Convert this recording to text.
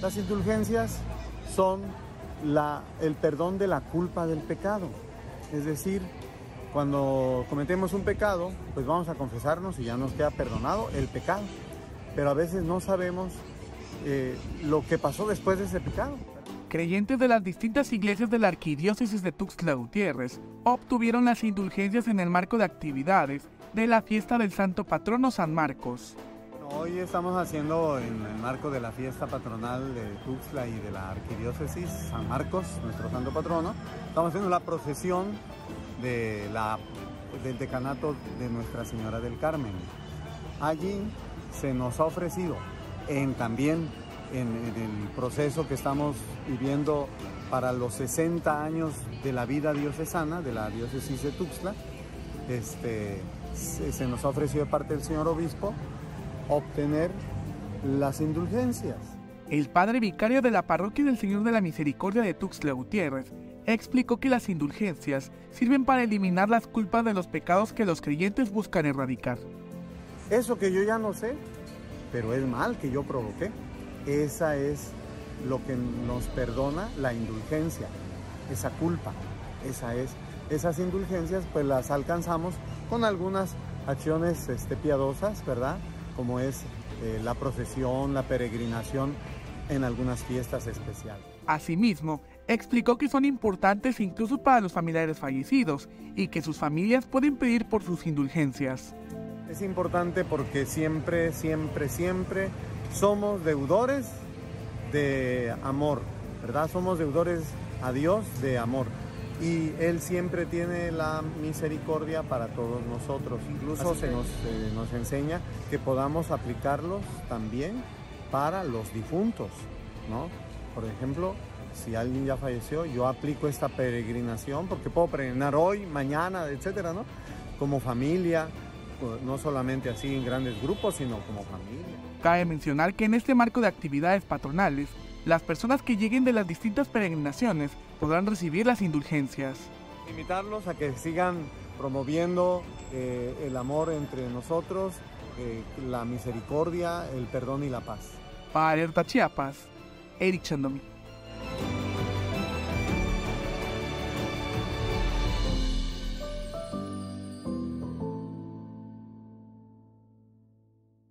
Las indulgencias son el perdón de la culpa del pecado. Es decir, cuando cometemos un pecado, pues vamos a confesarnos y ya nos queda perdonado el pecado. Pero a veces no sabemos eh, lo que pasó después de ese pecado. Creyentes de las distintas iglesias de la arquidiócesis de Tuxtla Gutiérrez obtuvieron las indulgencias en el marco de actividades de la fiesta del Santo Patrono San Marcos. Hoy estamos haciendo en el marco de la fiesta patronal de Tuxtla y de la arquidiócesis San Marcos, nuestro santo patrono, estamos haciendo la procesión de la, del decanato de Nuestra Señora del Carmen. Allí se nos ha ofrecido en, también en, el proceso que estamos viviendo para los 60 años de la vida diocesana, de la diócesis de Tuxtla, este, se, se nos ha ofrecido de parte del señor obispo obtener las indulgencias. El padre vicario de la parroquia del Señor de la Misericordia de Tuxtla Gutiérrez explicó que las indulgencias sirven para eliminar las culpas de los pecados que los creyentes buscan erradicar. Eso que yo ya no sé, pero es mal que yo provoqué. Esa es lo que nos perdona la indulgencia, esa culpa, esa es. Esas indulgencias pues las alcanzamos con algunas acciones este, piadosas, ¿verdad? Como es eh, la procesión, la peregrinación en algunas fiestas especiales. Asimismo, explicó que son importantes incluso para los familiares fallecidos y que sus familias pueden pedir por sus indulgencias. Es importante porque siempre, siempre, siempre somos deudores de amor, ¿verdad? Somos deudores a Dios de amor y Él siempre tiene la misericordia para todos nosotros. Incluso se nos, eh, nos enseña que podamos aplicarlos también para los difuntos, ¿no? Por ejemplo, si alguien ya falleció, yo aplico esta peregrinación porque puedo peregrinar hoy, mañana, etcétera, ¿no? Como familia, no solamente así en grandes grupos, sino como familia. Cabe mencionar que en este marco de actividades patronales, las personas que lleguen de las distintas peregrinaciones podrán recibir las indulgencias. Invitarlos a que sigan promoviendo eh, el amor entre nosotros, eh, la misericordia, el perdón y la paz. Para Alerta Chiapas, Eric Chandomi.